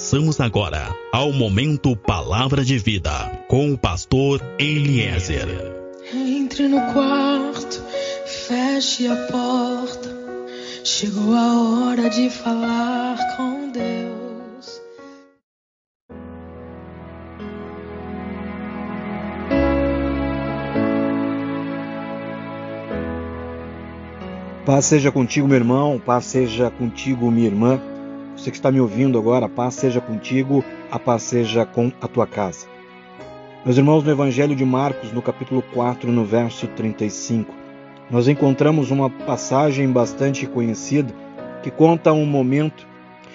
Passamos agora ao momento Palavra de Vida com o pastor Eliezer. Entre no quarto, feche a porta. Chegou a hora de falar com Deus. Paz seja contigo, meu irmão, paz seja contigo, minha irmã. Você que está me ouvindo agora, a paz seja contigo, a paz seja com a tua casa. Meus irmãos, no Evangelho de Marcos, no capítulo 4, no verso 35, nós encontramos uma passagem bastante conhecida que conta um momento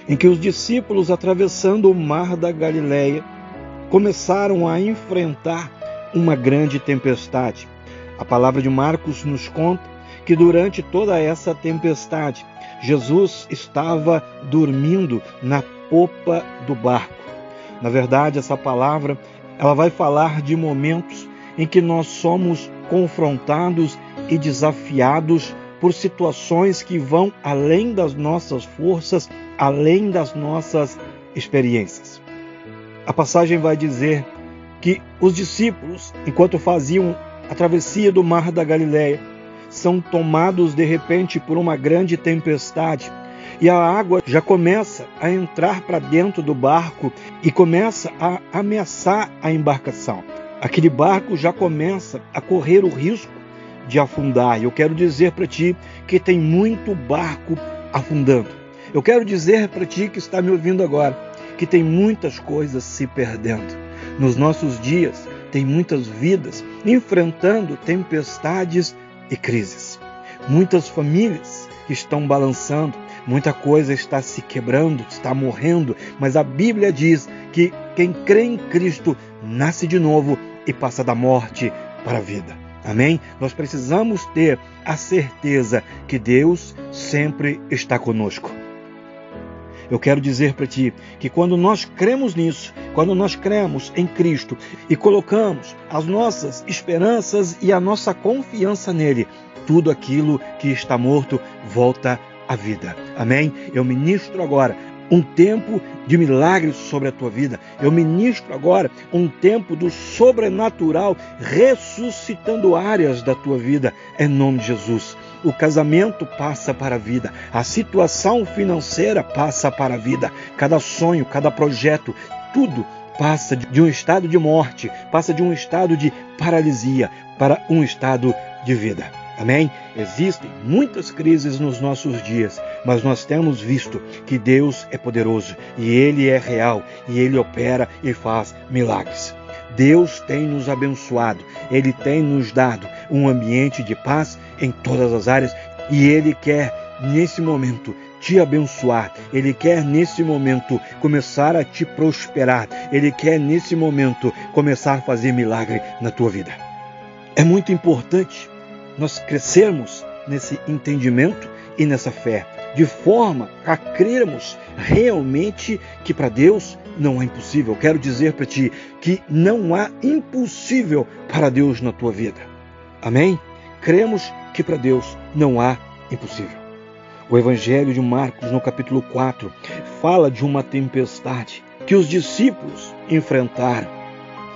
em que os discípulos, atravessando o mar da Galileia, começaram a enfrentar uma grande tempestade. A palavra de Marcos nos conta que durante toda essa tempestade, Jesus estava dormindo na popa do barco. Na verdade, essa palavra ela vai falar de momentos em que nós somos confrontados e desafiados por situações que vão além das nossas forças, além das nossas experiências. A passagem vai dizer que os discípulos, enquanto faziam a travessia do mar da Galileia, são tomados de repente por uma grande tempestade e a água já começa a entrar para dentro do barco e começa a ameaçar a embarcação. Aquele barco já começa a correr o risco de afundar. Eu quero dizer para ti que tem muito barco afundando. Eu quero dizer para ti que está me ouvindo agora que tem muitas coisas se perdendo. Nos nossos dias, tem muitas vidas enfrentando tempestades e crises. Muitas famílias estão balançando, muita coisa está se quebrando, está morrendo, mas a Bíblia diz que quem crê em Cristo nasce de novo e passa da morte para a vida. Amém? Nós precisamos ter a certeza que Deus sempre está conosco. Eu quero dizer para ti que quando nós cremos nisso, quando nós cremos em Cristo e colocamos as nossas esperanças e a nossa confiança nele, tudo aquilo que está morto volta à vida. Amém? Eu ministro agora um tempo de milagres sobre a tua vida. Eu ministro agora um tempo do sobrenatural ressuscitando áreas da tua vida em nome de Jesus. O casamento passa para a vida, a situação financeira passa para a vida, cada sonho, cada projeto, tudo passa de um estado de morte, passa de um estado de paralisia para um estado de vida. Amém? Existem muitas crises nos nossos dias, mas nós temos visto que Deus é poderoso e Ele é real e Ele opera e faz milagres. Deus tem nos abençoado, Ele tem nos dado um ambiente de paz em todas as áreas e Ele quer, nesse momento, te abençoar, Ele quer nesse momento começar a te prosperar, Ele quer nesse momento começar a fazer milagre na tua vida. É muito importante nós crescermos nesse entendimento e nessa fé, de forma a crermos realmente que para Deus não há impossível. Quero dizer para ti que não há impossível para Deus na tua vida. Amém? Cremos que para Deus não há impossível. O Evangelho de Marcos, no capítulo 4, fala de uma tempestade que os discípulos enfrentaram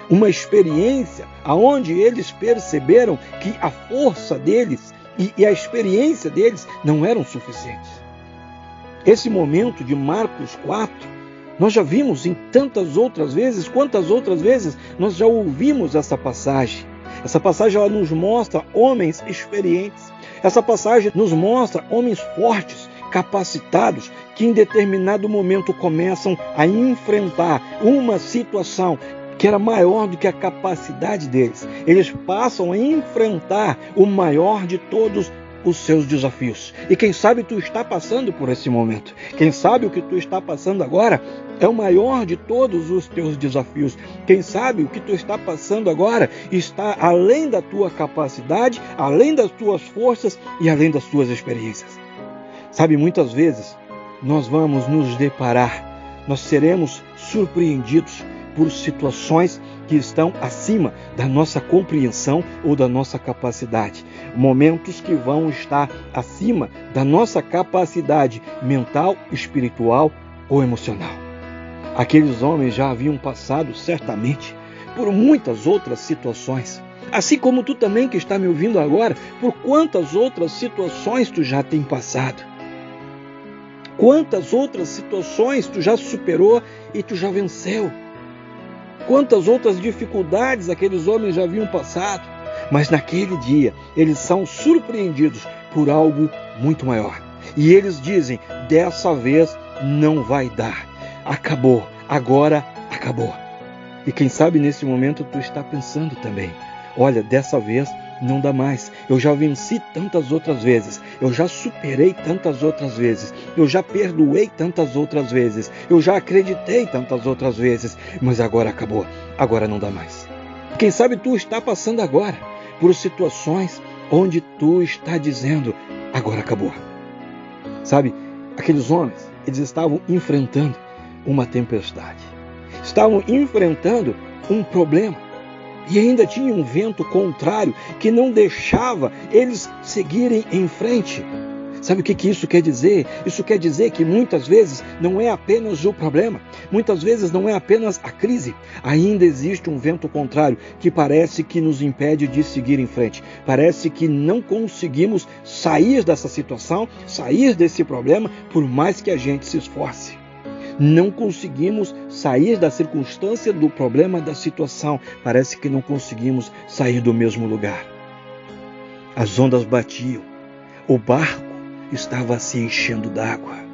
uma experiência aonde eles perceberam que a força deles e a experiência deles não eram suficientes. Esse momento de Marcos 4, nós já vimos em tantas outras vezes, quantas outras vezes nós já ouvimos essa passagem. Essa passagem ela nos mostra homens experientes. Essa passagem nos mostra homens fortes, capacitados, que em determinado momento começam a enfrentar uma situação que era maior do que a capacidade deles. Eles passam a enfrentar o maior de todos os seus desafios. E quem sabe tu está passando por esse momento. Quem sabe o que tu está passando agora é o maior de todos os teus desafios. Quem sabe o que tu está passando agora está além da tua capacidade, além das tuas forças e além das tuas experiências. Sabe, muitas vezes nós vamos nos deparar, nós seremos surpreendidos por situações que estão acima da nossa compreensão ou da nossa capacidade. Momentos que vão estar acima da nossa capacidade mental, espiritual ou emocional. Aqueles homens já haviam passado certamente por muitas outras situações. Assim como tu também que está me ouvindo agora, por quantas outras situações tu já tem passado. Quantas outras situações tu já superou e tu já venceu. Quantas outras dificuldades aqueles homens já haviam passado. Mas naquele dia eles são surpreendidos por algo muito maior. E eles dizem: dessa vez não vai dar. Acabou, agora acabou. E quem sabe nesse momento tu está pensando também: olha, dessa vez não dá mais. Eu já venci tantas outras vezes. Eu já superei tantas outras vezes. Eu já perdoei tantas outras vezes. Eu já acreditei tantas outras vezes. Mas agora acabou. Agora não dá mais. Quem sabe tu está passando agora por situações onde tu está dizendo: agora acabou. Sabe, aqueles homens, eles estavam enfrentando uma tempestade. Estavam enfrentando um problema e ainda tinha um vento contrário que não deixava eles seguirem em frente. Sabe o que, que isso quer dizer? Isso quer dizer que muitas vezes não é apenas o problema, muitas vezes não é apenas a crise. Ainda existe um vento contrário que parece que nos impede de seguir em frente. Parece que não conseguimos sair dessa situação, sair desse problema, por mais que a gente se esforce. Não conseguimos sair da circunstância, do problema, da situação. Parece que não conseguimos sair do mesmo lugar. As ondas batiam, o barco estava se enchendo d'água.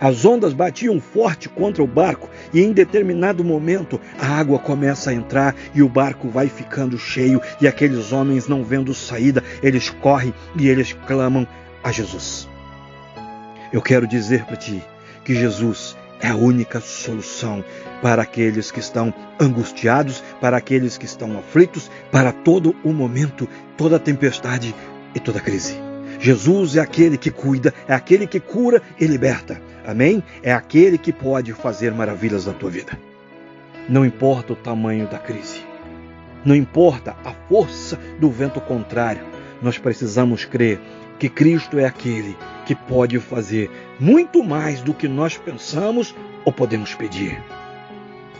As ondas batiam forte contra o barco e em determinado momento a água começa a entrar e o barco vai ficando cheio e aqueles homens não vendo saída, eles correm e eles clamam a Jesus. Eu quero dizer para ti que Jesus é a única solução para aqueles que estão angustiados, para aqueles que estão aflitos, para todo o momento, toda tempestade e toda crise. Jesus é aquele que cuida, é aquele que cura e liberta. Amém? É aquele que pode fazer maravilhas na tua vida. Não importa o tamanho da crise, não importa a força do vento contrário, nós precisamos crer que Cristo é aquele que pode fazer muito mais do que nós pensamos ou podemos pedir.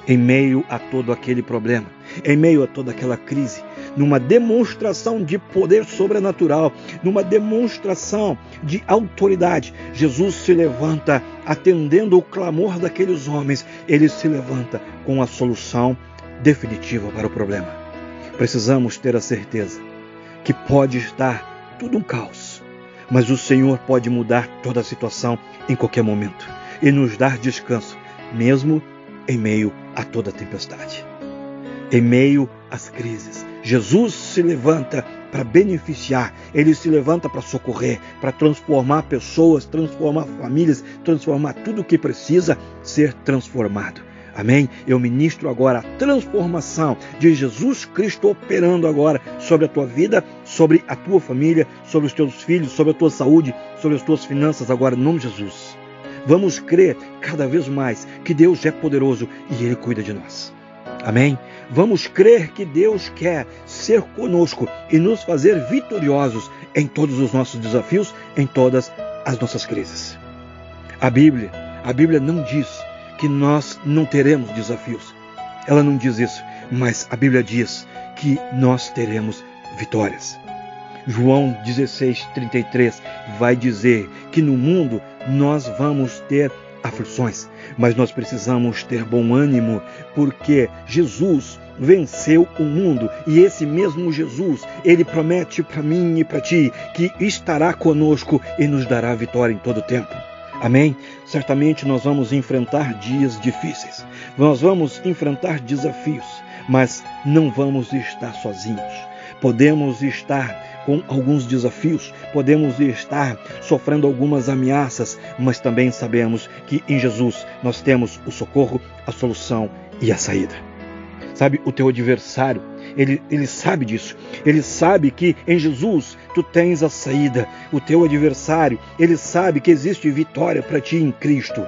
Em meio a todo aquele problema, em meio a toda aquela crise, numa demonstração de poder sobrenatural, numa demonstração de autoridade, Jesus se levanta atendendo o clamor daqueles homens, ele se levanta com a solução definitiva para o problema. Precisamos ter a certeza que pode estar tudo um caos mas o Senhor pode mudar toda a situação em qualquer momento e nos dar descanso, mesmo em meio a toda a tempestade. Em meio às crises, Jesus se levanta para beneficiar, ele se levanta para socorrer, para transformar pessoas, transformar famílias, transformar tudo o que precisa ser transformado. Amém? Eu ministro agora a transformação de Jesus Cristo operando agora sobre a tua vida, sobre a tua família, sobre os teus filhos, sobre a tua saúde, sobre as tuas finanças agora, em nome de Jesus. Vamos crer cada vez mais que Deus é poderoso e Ele cuida de nós. Amém? Vamos crer que Deus quer ser conosco e nos fazer vitoriosos em todos os nossos desafios, em todas as nossas crises. A Bíblia, a Bíblia não diz que nós não teremos desafios. Ela não diz isso, mas a Bíblia diz que nós teremos vitórias. João 16:33 vai dizer que no mundo nós vamos ter aflições, mas nós precisamos ter bom ânimo, porque Jesus venceu o mundo e esse mesmo Jesus, ele promete para mim e para ti que estará conosco e nos dará vitória em todo tempo. Amém? Certamente nós vamos enfrentar dias difíceis, nós vamos enfrentar desafios, mas não vamos estar sozinhos. Podemos estar com alguns desafios, podemos estar sofrendo algumas ameaças, mas também sabemos que em Jesus nós temos o socorro, a solução e a saída. Sabe, o teu adversário, ele, ele sabe disso. Ele sabe que em Jesus tu tens a saída. O teu adversário, ele sabe que existe vitória para ti em Cristo.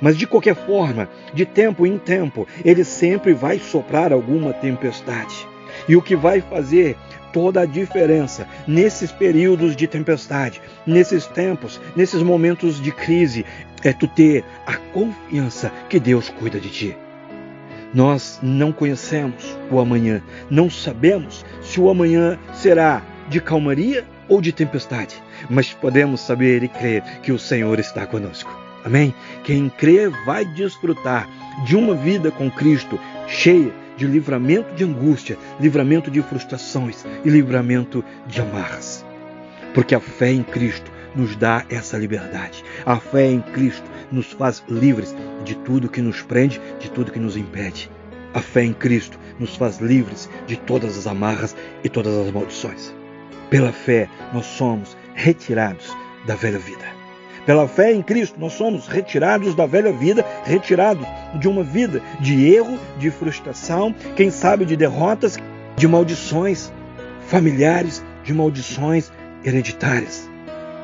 Mas de qualquer forma, de tempo em tempo, ele sempre vai soprar alguma tempestade. E o que vai fazer toda a diferença nesses períodos de tempestade, nesses tempos, nesses momentos de crise, é tu ter a confiança que Deus cuida de ti. Nós não conhecemos o amanhã, não sabemos se o amanhã será de calmaria ou de tempestade, mas podemos saber e crer que o Senhor está conosco. Amém? Quem crê vai desfrutar de uma vida com Cristo cheia de livramento de angústia, livramento de frustrações e livramento de amarras. Porque a fé em Cristo nos dá essa liberdade. A fé em Cristo nos faz livres de tudo que nos prende, de tudo que nos impede. A fé em Cristo nos faz livres de todas as amarras e todas as maldições. Pela fé, nós somos retirados da velha vida. Pela fé em Cristo, nós somos retirados da velha vida, retirados de uma vida de erro, de frustração, quem sabe de derrotas, de maldições familiares, de maldições hereditárias.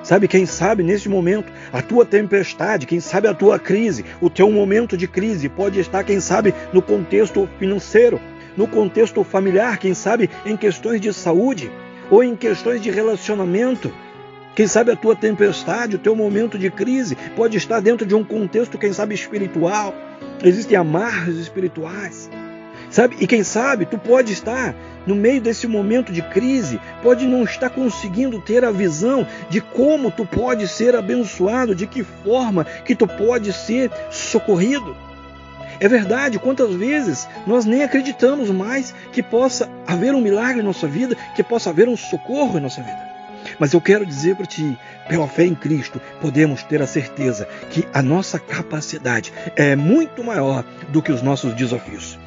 Sabe, quem sabe nesse momento a tua tempestade, quem sabe a tua crise, o teu momento de crise pode estar, quem sabe, no contexto financeiro, no contexto familiar, quem sabe em questões de saúde ou em questões de relacionamento. Quem sabe a tua tempestade, o teu momento de crise pode estar dentro de um contexto, quem sabe, espiritual. Existem amarras espirituais. Sabe? E quem sabe tu pode estar no meio desse momento de crise, pode não estar conseguindo ter a visão de como tu pode ser abençoado, de que forma que tu pode ser socorrido. É verdade, quantas vezes nós nem acreditamos mais que possa haver um milagre em nossa vida, que possa haver um socorro em nossa vida. Mas eu quero dizer para ti, pela fé em Cristo, podemos ter a certeza que a nossa capacidade é muito maior do que os nossos desafios.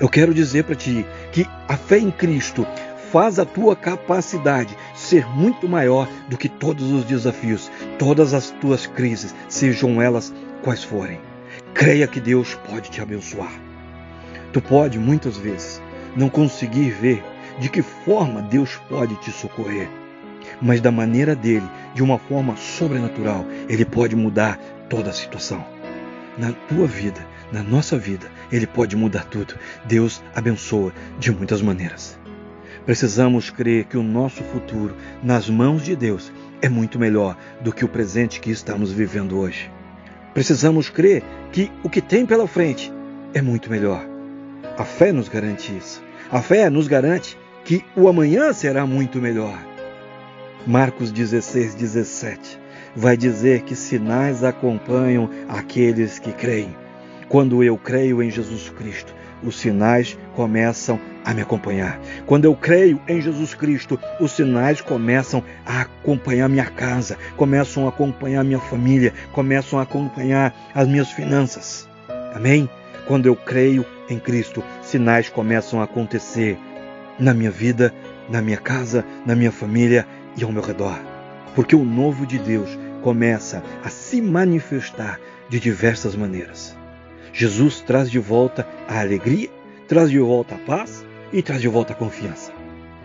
Eu quero dizer para ti que a fé em Cristo faz a tua capacidade ser muito maior do que todos os desafios, todas as tuas crises, sejam elas quais forem. Creia que Deus pode te abençoar. Tu pode muitas vezes não conseguir ver de que forma Deus pode te socorrer, mas da maneira dele, de uma forma sobrenatural, ele pode mudar toda a situação. Na tua vida, na nossa vida, Ele pode mudar tudo. Deus abençoa de muitas maneiras. Precisamos crer que o nosso futuro nas mãos de Deus é muito melhor do que o presente que estamos vivendo hoje. Precisamos crer que o que tem pela frente é muito melhor. A fé nos garante isso. A fé nos garante que o amanhã será muito melhor. Marcos 16, 17 vai dizer que sinais acompanham aqueles que creem. Quando eu creio em Jesus Cristo, os sinais começam a me acompanhar. Quando eu creio em Jesus Cristo, os sinais começam a acompanhar minha casa, começam a acompanhar minha família, começam a acompanhar as minhas finanças. Amém? Quando eu creio em Cristo, sinais começam a acontecer na minha vida, na minha casa, na minha família e ao meu redor. Porque o novo de Deus começa a se manifestar de diversas maneiras. Jesus traz de volta a alegria, traz de volta a paz e traz de volta a confiança.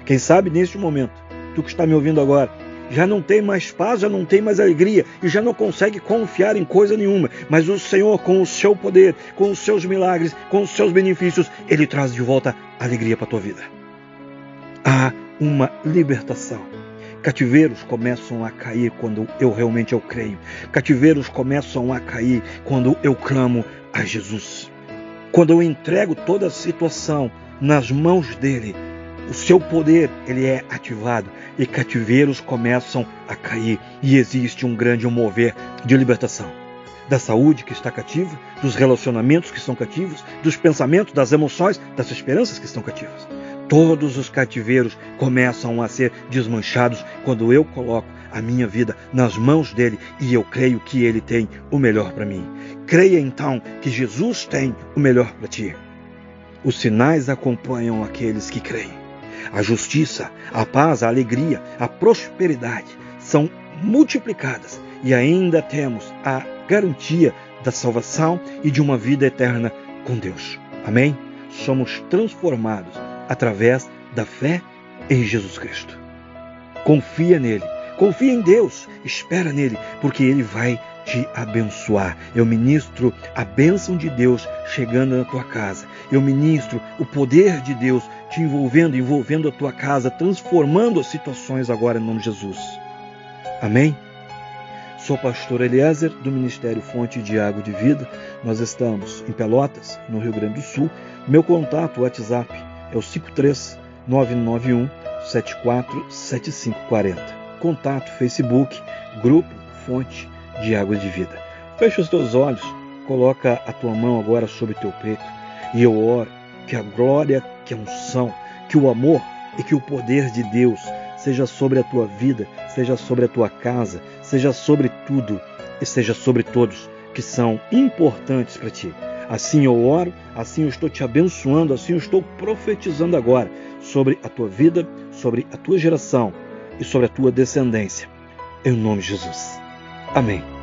Quem sabe neste momento, tu que está me ouvindo agora, já não tem mais paz, já não tem mais alegria e já não consegue confiar em coisa nenhuma, mas o Senhor, com o seu poder, com os seus milagres, com os seus benefícios, ele traz de volta alegria para a tua vida. Há uma libertação Cativeiros começam a cair quando eu realmente eu creio. Cativeiros começam a cair quando eu clamo a Jesus. Quando eu entrego toda a situação nas mãos dele, o seu poder ele é ativado e cativeiros começam a cair e existe um grande mover de libertação da saúde que está cativa, dos relacionamentos que estão cativos, dos pensamentos, das emoções, das esperanças que estão cativas. Todos os cativeiros começam a ser desmanchados quando eu coloco a minha vida nas mãos dele e eu creio que ele tem o melhor para mim. Creia então que Jesus tem o melhor para ti. Os sinais acompanham aqueles que creem. A justiça, a paz, a alegria, a prosperidade são multiplicadas e ainda temos a garantia da salvação e de uma vida eterna com Deus. Amém? Somos transformados através da fé em Jesus Cristo. Confia nele, confia em Deus, espera nele, porque ele vai te abençoar. Eu ministro a bênção de Deus chegando na tua casa. Eu ministro o poder de Deus te envolvendo, envolvendo a tua casa, transformando as situações agora em nome de Jesus. Amém? Sou pastor Eliezer, do Ministério Fonte de Água de Vida. Nós estamos em Pelotas, no Rio Grande do Sul. Meu contato WhatsApp é o 53991 747540. Contato Facebook, Grupo Fonte de Água de Vida. Feche os teus olhos, coloca a tua mão agora sobre teu peito e eu oro que a glória, que a unção, que o amor e que o poder de Deus seja sobre a tua vida, seja sobre a tua casa, seja sobre tudo e seja sobre todos que são importantes para ti. Assim eu oro, assim eu estou te abençoando, assim eu estou profetizando agora sobre a tua vida, sobre a tua geração e sobre a tua descendência. Em nome de Jesus. Amém.